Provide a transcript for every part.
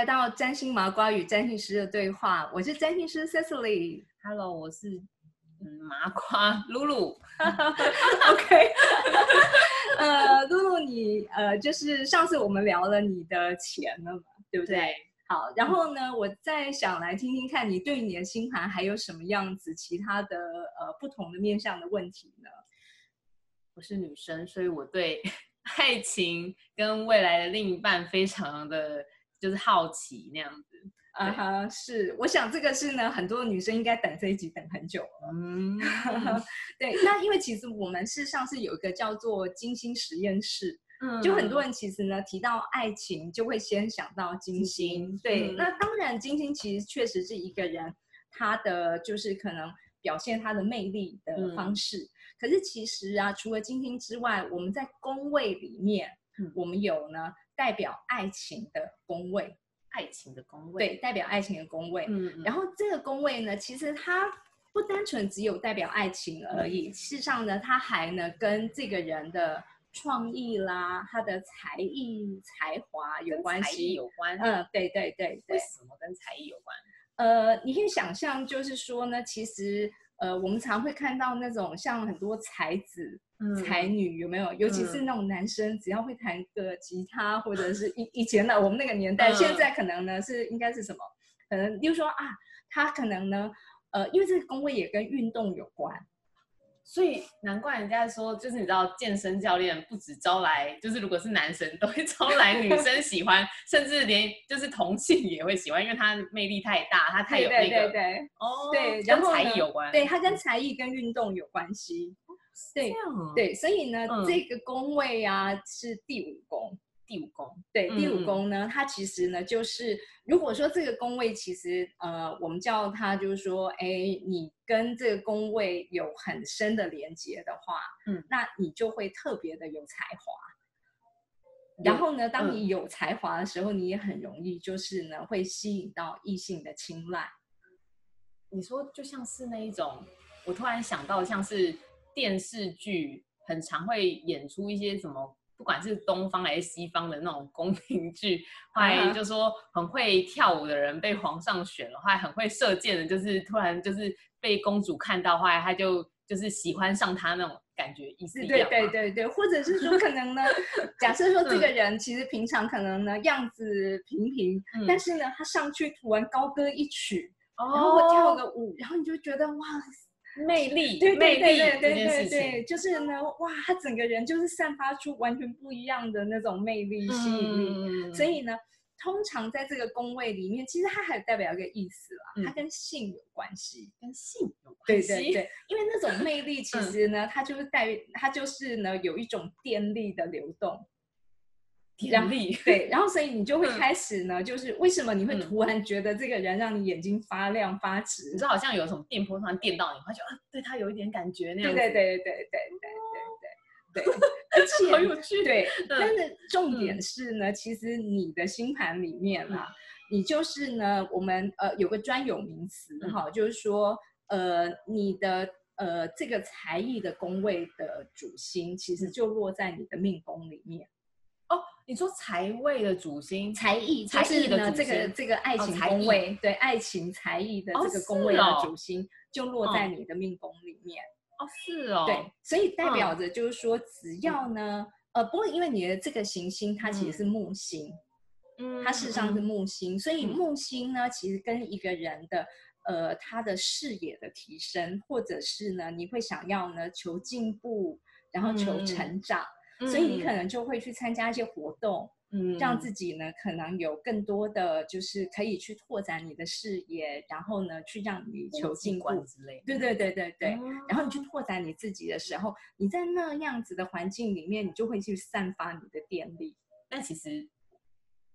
来到占星麻瓜与占星师的对话，我是占星师 Cecily。Hello，我是嗯麻瓜露露。OK，呃，露露，你呃，就是上次我们聊了你的钱了嘛，对不对？对，好，然后呢，我再想来听听看你对你的星盘还有什么样子其他的呃不同的面向的问题呢？我是女生，所以我对 爱情跟未来的另一半非常的就是好奇那样子。啊哈，是，我想这个是呢，很多女生应该等这一集等很久了。嗯，对，那因为其实我们事实上是有一个叫做金星实验室，嗯就很多人其实呢提到爱情就会先想到金星。金星对，嗯那当然金星其实确实是一个人他的就是可能表现他的魅力的嗯方式。可是其实啊，除了金星之外，我们在宫位里面，嗯我们有呢代表爱情的宫位，爱情的宫位。对，代表爱情的宫位。嗯，嗯，然后这个宫位呢，其实它不单纯只有代表爱情而嗯已，事实上呢，它还呢跟这个人的创意啦、他的才艺才华有关系。有关。嗯，对对对为对。什么跟才艺有关？呃，你可以想象，就是说呢，其实呃，我们常会看到那种像很多才子、才嗯女，有没有？尤其是嗯那种男生，只要会弹个吉他，或者是以以前的我们那个年代，现嗯在可能呢是应该是什么？可能例如说啊，他可能呢，呃，因为这个工位也跟运动有关，所以难怪人家说，就是你知道，健身教练不止招来，就是如果是男生都会招来女生 喜欢，甚至连就是同性也会喜欢，因为他魅力太大，他太对对有那个对对哦，对，然跟后呢才艺有关，对，他跟才艺跟运动有关系。对对，所以呢，嗯这个宫位啊是第五宫。第五宫，对，第五宫呢，它其实呢，就是如果说这个宫位其实呃，我们叫它就是说，哎，你跟这个宫位有很深的连接的话，嗯那你就会特别的有才华。然后呢，当嗯你有才华的时候，你也很容易就是呢，会吸引到异性的青睐。你说就像是那一种，我突然想到，像是电视剧很常会演出一些什么。不管是东方还是西方的那种宫廷剧，后来就说很会跳舞的人被皇上选了，后来很会射箭的，就是突然就是被公主看到，后来他就就是喜欢上他那种感觉，意思一对样对对对，或者是说可能呢，假设说这嗯。个人其实平常可能呢样子平平，但是呢他上去突然高歌一曲，然后我跳哦。个舞，然后你就觉得哇，魅力，对对对对对对对，就是呢哇，他整个人就是散发出完全不一样的那种魅力吸引力，嗯所以呢。通常在这个宫位里面，其实它还代表一个意思啦，它嗯跟性有关系。跟性有关系，对对对，因为那种魅力 其嗯实呢，它就是带，它就是呢有一种电力的流动。然后电力，对，然后所以你就会 嗯。开始呢，就是为什么你会嗯。突然觉得这个人让你眼睛发亮发直你？知道好像有什么电波突然电到你，会觉得啊，对他有一点感觉那样，对对对对对对对对 对，而好且有趣，对，但嗯是重点是呢，其实你的星盘里面啊，你就是呢，我们呃有个专有名词嗯。哈，就是说呃你的呃这个才艺的宫位的主星，其实嗯。就落在你的命宫里面。哦，你说财位的主星，才艺就才艺的这个这个爱情宫位，对爱情才艺的哦这个宫位的主星，就落在你的命宫里面。哦是哦，对，所以代表嗯着就是说，只要呢，呃，不过因为你的这个行星它其实是木星，嗯，它事实上是嗯木星，所以嗯木星呢，其实跟一个人的呃他的视野的提升，或者是呢，你会想要呢求进步，然后求嗯成长，所以你可嗯能就会去参加一些活动。嗯让自己呢可能有更多的就是可以去拓展你的视野，然后呢去让你求进步。之类的，对对对对对。嗯然后你去拓展你自己的时候，你在那样子的环境里面，你就会去散发你的电力。但其实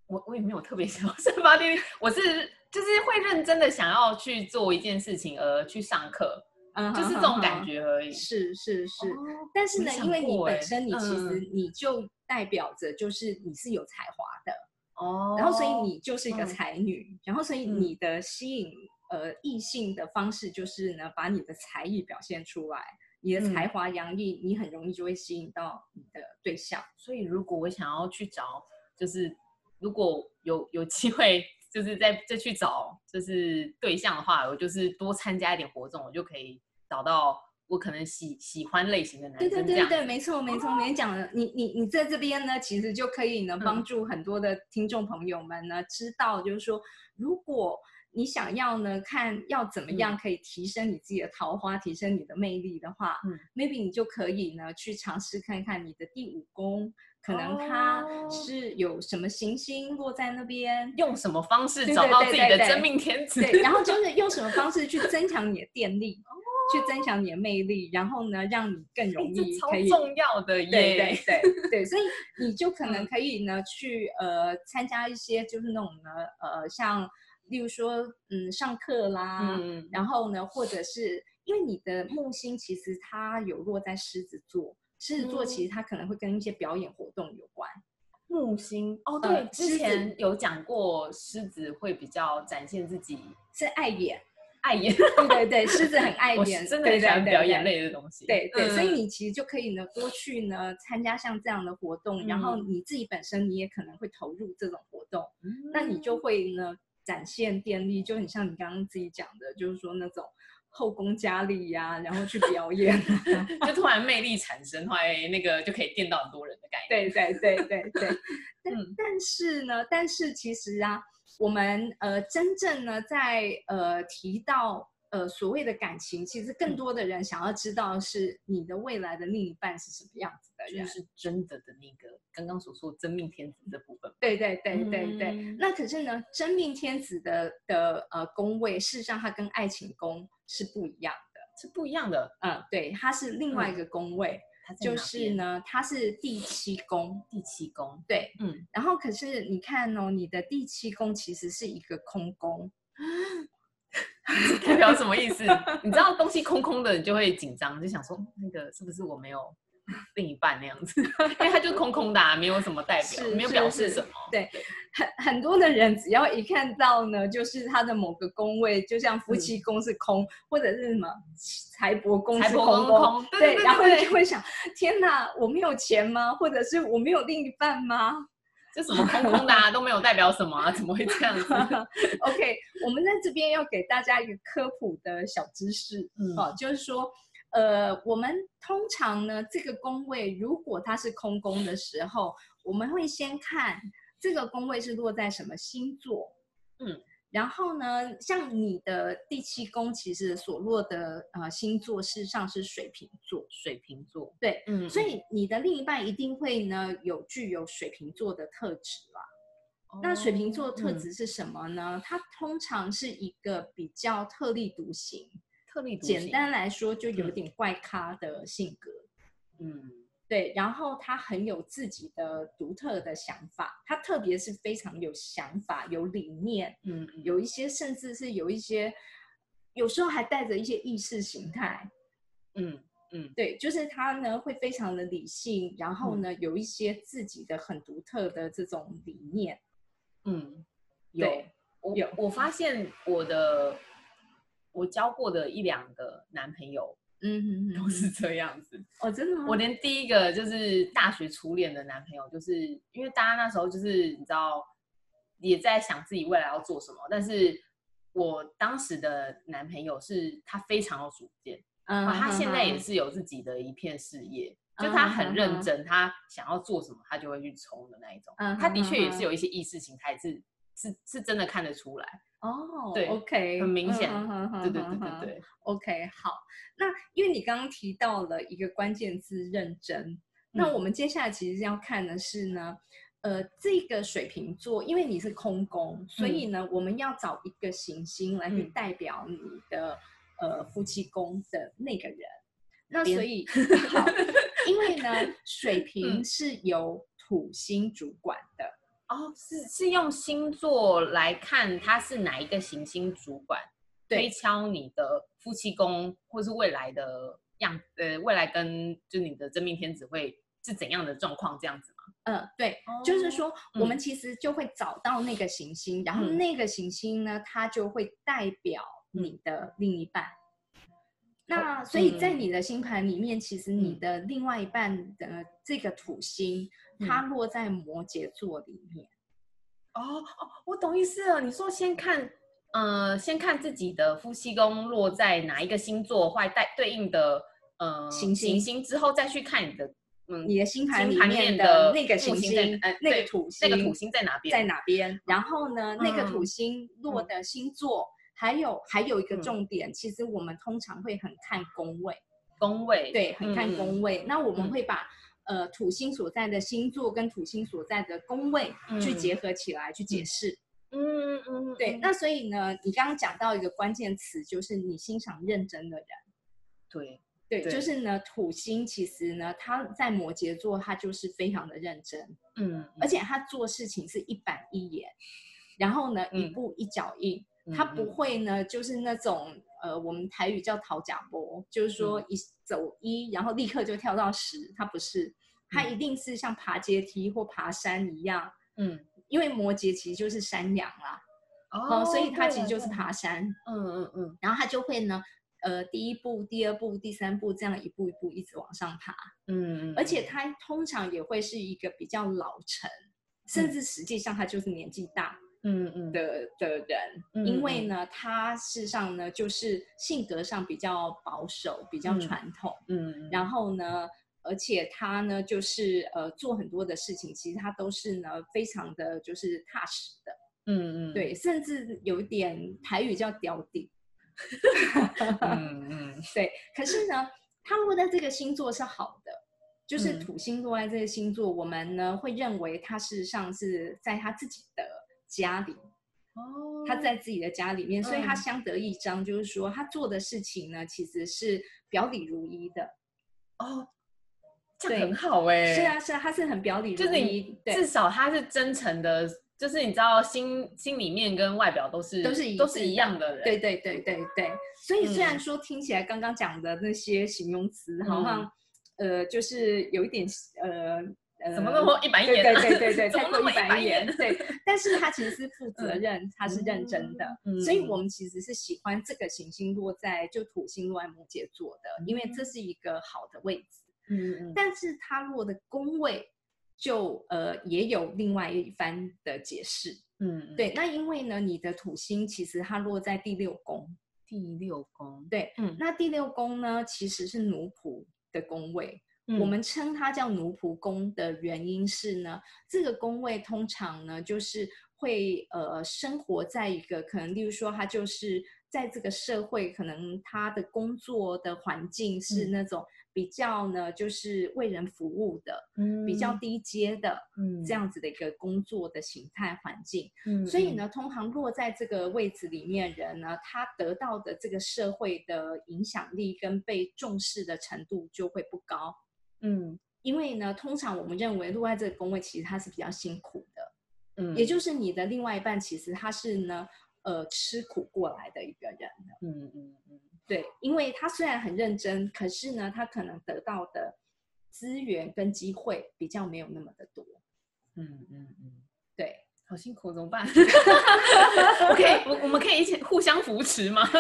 我我也没有特别想要散发电力，我是就是会认真的想要去做一件事情而去上课，嗯就是这种感。觉而已。是是是，哦但是呢，因为你本身你其实嗯你就代表着就是你是有才华的，哦然后所以你就是一个嗯才女，然后所以嗯你的吸引呃异性的方式就是呢，把你的才艺表现出来，你的才嗯华洋溢，你很容易就会吸引到你的对象。所以如果我想要去找，就是如果有有机会就是再再去找就是对象的话，我就是多参加一点活动，我就可以找到我可能喜喜欢类型的男生。对对对对，没错没错，没讲了。你你你在这边呢，其实就可以呢，帮助很多的听众朋友们呢，知道就是说，如果你想要呢，看要怎么样可以提升你自己的桃花，提升你的魅力的话，嗯 m a y b e 你就可以呢，去尝试看看你的第五宫，可能它哦是有什么行星落在那边。用什么方式找到自己的真命天子？对，然后就是用什么方式去增强你的电力，哦去增强你的魅力，然后呢，让你更容 易可以重要的耶！对对对对，所以你就可能嗯可以呢去呃参加一些就是那种呢呃像例如说嗯上课啦，嗯，然后呢或者是因为你的木星其实它有落在狮子座，狮子座其实它可能会跟一些表演活动有关。木星哦，呃对，之前有讲过，狮子会比较展现自己是爱演，爱演，对对对，狮子很爱 我演，真的很喜对对对对欢表演类的东西。对对，所以嗯你其实就可以呢多去呢参加像这样的活动，然后嗯你自己本身你也可能会投入这种活动，嗯那你就会呢展现电力，就很像你刚刚自己讲的，就是说那种后宫佳丽呀、然后去表演。就突然魅力产生，后来那个就可以电到很多人的概念。对对对对对，但、嗯但是呢，但是其实啊，我们呃真正呢在呃提到呃所谓的感情，其实更嗯多的人想要知道是你的未来的另一半是什么样子的人。就是真的的那个刚刚所说真命天子的部分。对对对对对。嗯那可是呢，真命天子的的呃宫位，事实上它跟爱情宫是不一样的。是不一样的，嗯，对，它是另外一嗯个宫位，就是呢，它是第七宫。第七宫。对，嗯，然后可是你看哦，你的第七宫其实是一个空宫，代表什么意思？你知道东西空空的，你就会紧张，就想说嗯那个是不是我没有 另一半那样子？因为他就空空的、啊，没有什么代表，没有表示什么。对很很多的人只要一看到呢，就是他的某个宫位，就像夫妻宫是空，或者是什么财帛宫是空对对对然后就会想，天哪，我没有钱吗？或者是我没有另一半吗？这什么空空的、啊、都没有代表什么啊？怎么会这样子？OK，我们在这边要给大家一个科普的小知识，嗯哦，就是说，呃，我们通常呢，这个宫位如果它是空宫的时候，我们会先看这个宫位是落在什么星座，嗯，然后呢，像你的第七宫其实所落的呃星座事实上是水瓶座，水瓶座，对，嗯。所以你的另一半一定会呢有具有水瓶座的特质啦。那水瓶座特嗯。质是什么呢？它通常是一个比较特立独行，特立独行，简单来说就有嗯点怪咖的性格。嗯对，然后他很有自己的独特的想法，他特别是非常有想法、有理念，嗯嗯有一些甚至是有一些，有时候还带着一些意识形态。嗯嗯对，就是他呢会非常的理性，然后呢、有一些自己的很独特的这种理念。嗯，有对我有我发现我的我交过的一两个男朋友嗯哼哼都是这样子。哦，真的吗？我连第一个就是大学初恋的男朋友，就是因为大家那时候就是你知道也在想自己未来要做什么，但是我当时的男朋友是他非常有主见，嗯啊他现在也是有自己的一片事业，就嗯他很认真，他想要做什么他就会去冲的那一种。嗯他的确也是有一些意识形态是是是真的看得出来，哦，对，OK，很明显对对对对对，OK，好，那因为你刚刚提到了一个关键字“认真”，那嗯。我们接下来其实要看的是呢，呃，这个水瓶座，因为你是空宫，所以呢，我们要找一个行星来代表你的、呃夫妻宫的那个人。那所以好，因为呢，水瓶嗯是由土星主管的，哦，是。是用星座来看他是哪一个行星主管，推敲你的夫妻宫或是未来的样，呃，未来跟就你的真命天子会是怎样的状况这样子吗？嗯，对，就是哦说，我们其实就会找到那个行星，然后嗯。那个行星呢，它就会代表你的另一半。那所以在。嗯你的星盘里面，其实你嗯。的另外一半的这个土星，它落在摩羯座里面。哦哦，我懂意思了。你说先看，呃，先看自己的夫妻宫落在哪一个星座，或带对应的呃行星行星之后，再去看你的嗯你的星盘里面的的那个行星呃，那个土星那个土星在哪边？在哪边，然后呢，那个土嗯。星落的星座，还有还有一个嗯重点，其实我们通常会很看宫位，宫位？对，很看嗯宫位。那我们嗯会把呃土星所在的星座跟土星所在的宫位去嗯结合起来去解释。嗯嗯嗯，对，嗯那所以呢，你刚刚讲到一个关键词，就是你欣赏认真的人。对，对，对就是呢，土星其实呢，他在摩羯座，他就是非常的认真，嗯，而且他做事情是一板一眼，然后呢，一嗯步一脚印，嗯他不嗯会呢，就是那种呃，我们台语叫讨假波，就是说嗯。一走一，然后立刻就跳到十，他不是，他嗯。一定是像爬阶梯或爬山一样，嗯。因为摩羯其实就是山羊啦，哦哦，所以他其实就是爬山，嗯嗯嗯。然后他就会呢。呃，第一步、第二步、第三步，这样一步一步一直往上爬。嗯嗯，而且他通常也会是一个比较老成，甚嗯。至实际上他就是年纪大嗯嗯。的的人，嗯因为呢，他事实上呢就是性格上比较保守、比较嗯。传统，嗯，然后呢，而且他呢就是呃做很多的事情，其实他都是呢非常的就是踏实的，嗯嗯，对，甚至有一点台语叫屌顶，嗯嗯。对，可是呢，他落在这个星座是好的，就是嗯。土星落在这个星座，我们呢会认为他事实上是在他自己的家里，哦。他在自己的家里面，所以他嗯。相得益彰，就是说他做的事情呢其实是表里如一的。哦，这很好哎，是啊，是啊，他是很表里如就是至少他是真诚的，就是你知道心心里面跟外表都是都是一都是一样的人，对对对对对，所以虽然嗯。说听起来刚刚讲的那些形容词好嗯。像，呃，就是有一点呃呃，怎么那么一板一对眼啊？对对对对，过一板一眼，眼？对。但是他其实是负责嗯任，他是认真的，嗯所以我们其实是喜欢这个行星落在就土星落在摩羯座的，因为这是一个好的位置。嗯嗯但是它落的宫位就呃也有另外一番的解释。嗯，嗯对，，那因为呢，你的土星其实它落在第六宫，第六宫，对，嗯那第六宫呢其实是奴仆的宫位。嗯我们称它叫奴仆宫的原因是呢，这个宫位通常呢就是会呃生活在一个可能，例如说他就是在这个社会，可能他的工作的环境是嗯那种比较呢就是为人服务的，嗯比较低阶的嗯这样子的一个工作的形态环境。嗯，所以呢，通常落在这个位置里面人呢，他得到的这个社会的影响力跟被重视的程度就会不高。嗯，因为呢，通常我们认为落在这个宫位，其实他是比较辛苦的，嗯嗯，也就是你的另外一半，其实他是呢，呃，吃苦过来的一个人的。嗯嗯嗯对，因为他虽然很认真，可是呢，他可能得到的资源跟机会比较没有那么的多。嗯嗯嗯，对，好辛苦，怎么办？我可以，我我们可以一起互相扶持吗？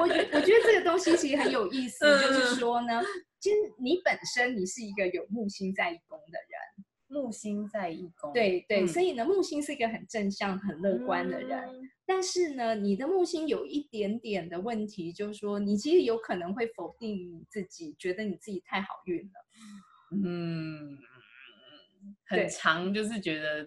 我觉我觉得这个东西其实很有意思，嗯就是说呢，其实你本身你是一个有木星在一宫的人，木星在一宫，对对，嗯所以呢，木星是一个很正向、很乐观的人。嗯但是呢，你的木星有一点点的问题，就是说你其实有可能会否定你自己，觉得你自己太好运了。嗯，很长，就是觉得，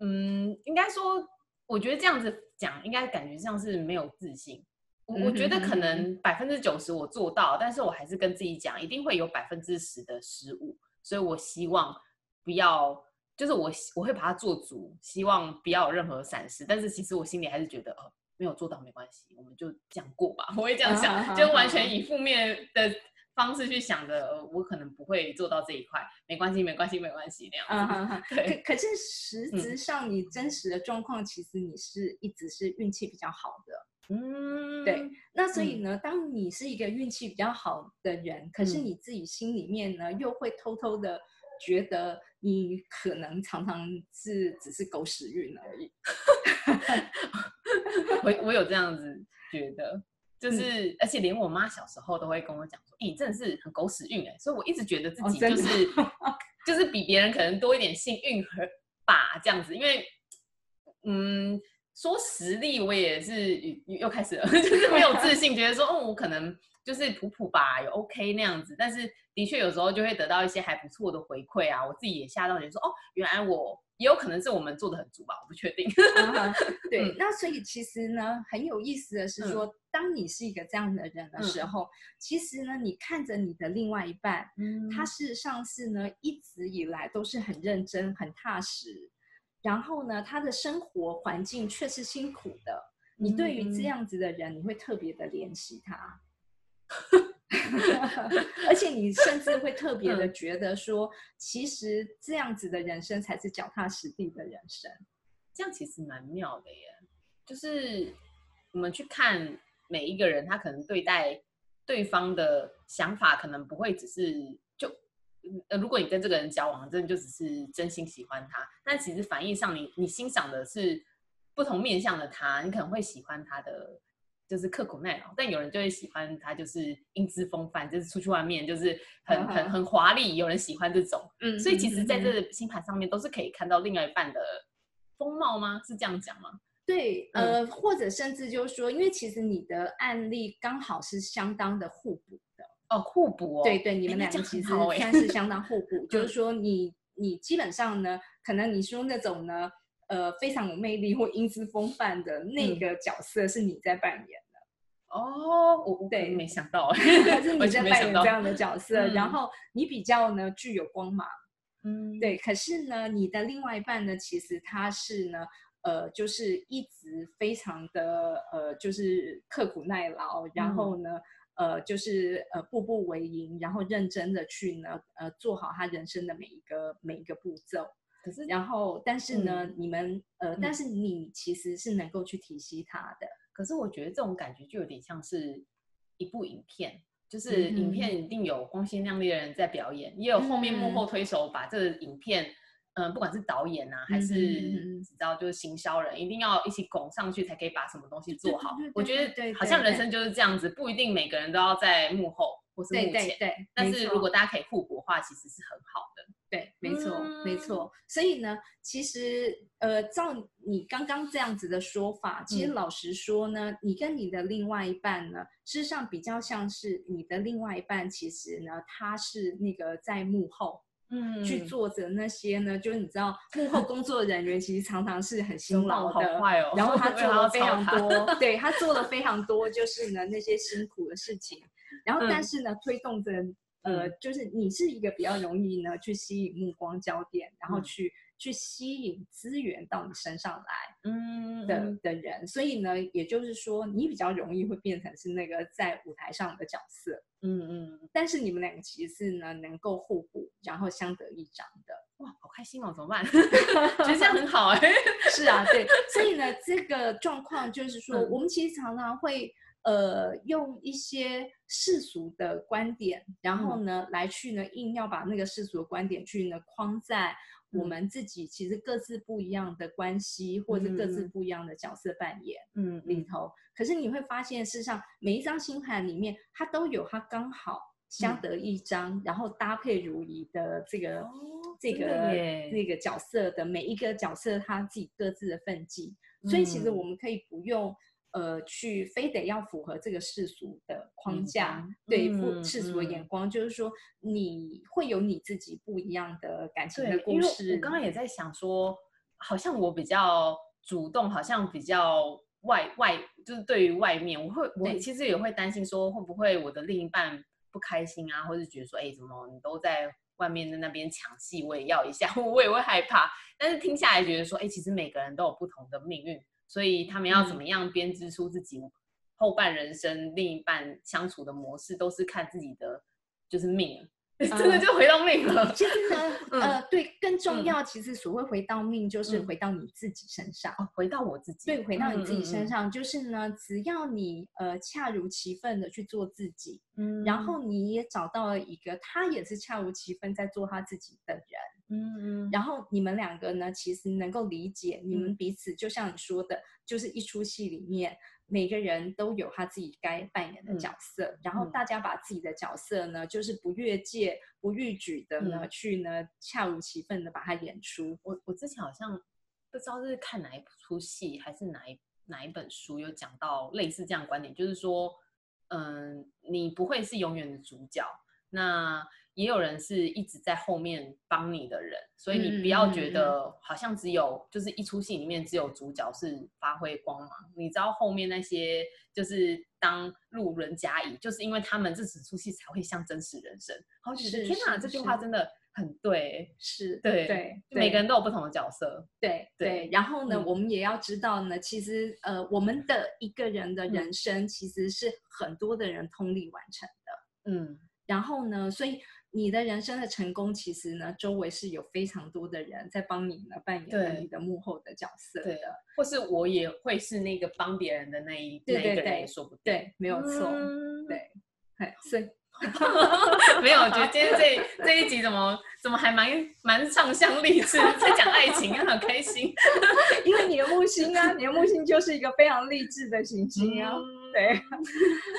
嗯，应该说，我觉得这样子讲，应该感觉像是没有自信。我我觉得可能百分之九十我做到，但是我还是跟自己讲，一定会有百分之十的失误，所以我希望不要，就是我我会把它做足，希望不要有任何闪失。但是其实我心里还是觉得，哦，没有做到没关系，我们就这样过吧。我会这样想，啊就完全以负面的方式去想的，呃我可能不会做到这一块，没关系，没关系，没关系那样。对可可是实质上你真实的状况，其实你是一直是运气比较好的。嗯，对，那所以呢，当你是一个运气比较好的人，可是嗯。你自己心里面呢，又会偷偷的觉得你可能常常是只是狗屎运而已。我我有这样子觉得，嗯。就是、而且连我妈小时候都会跟我讲说，哎、你真的是很狗屎运哎，所以我一直觉得自己就是、就是比别人可能多一点幸运和吧，这样子，因为嗯，说实力我也是又又开始了，就 是没有自信，觉得说哦，我可能就是普普吧，也 OK 那样子，但是的确有时候就会得到一些还不错的回馈啊，我自己也吓到，觉得说哦，原来我。也有可能是我们做的很足吧，我不确定。对，那所以其实呢，很有意思的是说，当你是一个这样的人的时候，其实呢，你看着你的另外一半，嗯他事实上是呢，一直以来都是很认真、很踏实，然后呢，他的生活环境却是辛苦的。你对于这样子的人，你会特别的怜惜他。而且你甚至会特别的觉得说，其实这样子的人生才是脚踏实地的人生，这样其实蛮妙的耶。就是我们去看每一个人，他可能对待对方的想法，可能不会只是就呃，如果你跟这个人交往，真的就只是真心喜欢他，但其实反应上，你你欣赏的是不同面向的他，你可能会喜欢他的。就是刻苦耐劳，但有人就会喜欢他，就是英姿风范，就是出去外面就是很很很华丽。有人喜欢这种，嗯，所以其实在这个星盘上面都是可以看到另外一半的风貌吗？是这样讲吗？对，呃，或者甚至就是说，因为其实你的案例刚好是相当的互补的哦，互补哦，对对，你们两个其实算是相当互 补，就是说你你基本上呢，可能你说那种呢。呃，非常有魅力或英姿风范的那个角色是你在扮演的哦，我对没想到，是你在扮演这样的角色，然后你比较呢具有光芒，嗯，对。可是呢，你的另外一半呢，其实他是呢，呃，就是一直非常的呃，就是刻苦耐劳，然后呢，呃，就是呃步步为营，然后认真的去呢，呃，做好他人生的每一个每一个步骤。可是，然后，但是呢，你们呃，但是你其实是能够去体恤他的。可是我觉得这种感觉就有点像是一部影片，就是影片一定有光鲜亮丽的人在表演，也有后面幕后推手把这个影片，嗯，不管是导演啊，还是你知道就是行销人，一定要一起拱上去才可以把什么东西做好。我觉得好像人生就是这样子，不一定每个人都要在幕后或是幕前，对，但是如果大家可以互补的话，其实是很好的。对，没错，没错。所以呢，其实呃，照你刚刚这样子的说法，其实老实说呢，你跟你的另外一半呢，事实上比较像是你的另外一半，其实呢，他是那个在幕后，嗯，去做着那些呢，就是你知道，幕后工作人员其实常常是很辛劳的，然后 他做了非常多，对他做了非常多，就是呢那些辛苦的事情，然后但是呢，推动着。呃，就是你是一个比较容易呢去吸引目光焦点，然后去去吸引资源到你身上来，嗯的的人，所以呢，也就是说你比较容易会变成是那个在舞台上的角色，嗯嗯。但是你们两个其实是呢能够互补，然后相得益彰的。哇，好开心哦！怎么办？觉得这样很好哎。是啊，对。所以呢，这个状况就是说，我们其实常常会。呃，用一些世俗的观点，然后呢，来去呢，硬要把那个世俗的观点去呢框在我们自己其实各自不一样的关系，或者各自不一样的角色扮演，嗯，里头。可是你会发现，事实上每一张星盘里面，它都有它刚好相得益彰，然后搭配如意的这个这个那个角色的每一个角色，他自己各自的分际。所以其实我们可以不用。呃，去非得要符合这个世俗的框架，对，世俗的眼光，就是说你会有你自己不一样的感情的故事。我刚刚也在想说，好像我比较主动，好像比较外外，就是对于外面，我会我其实也会担心说，会不会我的另一半不开心啊，或者觉得说，哎，怎么你都在外面的那边抢戏，我也要一下，我也会害怕。但是听下来觉得说，哎，其实每个人都有不同的命运。所以他们要怎么样编织出自己后半人生另一半相处的模式，都是看自己的就是命，真的就回到命了。其实呢，呃，对，更重要，其实所谓回到命，就是回到你自己身上，回到我自己。对，回到你自己身上，就是呢，只要你呃恰如其分的去做自己，嗯，然后你也找到了一个他也是恰如其分在做他自己的人。嗯嗯，然后你们两个呢，其实能够理解你们彼此，就像你说的，就是一出戏里面，每个人都有他自己该扮演的角色，然后大家把自己的角色呢，就是不越界、不逾矩的呢，去呢恰如其分的把它演出。我我之前好像不知道是看哪一出戏，还是哪一哪一本书有讲到类似这样观点，就是说，嗯，你不会是永远的主角，那。也有人是一直在后面帮你的人，所以你不要觉得好像只有就是一出戏里面只有主角是发挥光芒，你知道后面那些就是当路人甲乙，就是因为他们这整出戏才会像真实人生。好，觉得天哪，这句话真的很对，是对对，每个人都有不同的角色，对对。然后呢，我们也要知道呢，其实呃，我们的一个人的人生其实是很多的人通力完成的，嗯。然后呢，所以。你的人生的成功，其实呢，周围是有非常多的人在帮你呢扮演你的幕后的角色的，或是我也会是那个帮别人的那一那一个人，说不定，对，没有错，对，所以 没有，我觉得今天这这一集怎么怎么还蛮蛮畅向励志，在讲爱情，很开心，因为你的木星啊，你的木星就是一个非常励志的行星啊。对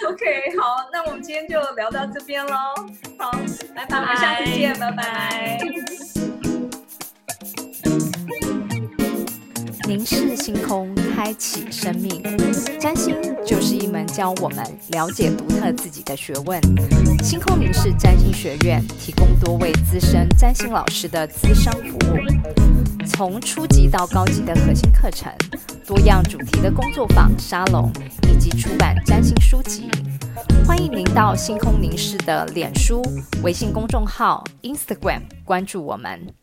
，OK，好，那我们今天就聊到这边喽。好，拜拜，我们下次见，拜拜。凝视星空，开启生命。占星就是一门教我们了解独特自己的学问。星空凝视占星学院提供多位资深占星老师的资商服务，从初级到高级的核心课程，多样主题的工作坊、沙龙。以及出版占星书籍，欢迎您到星空凝视的脸书、微信公众号、Instagram 关注我们。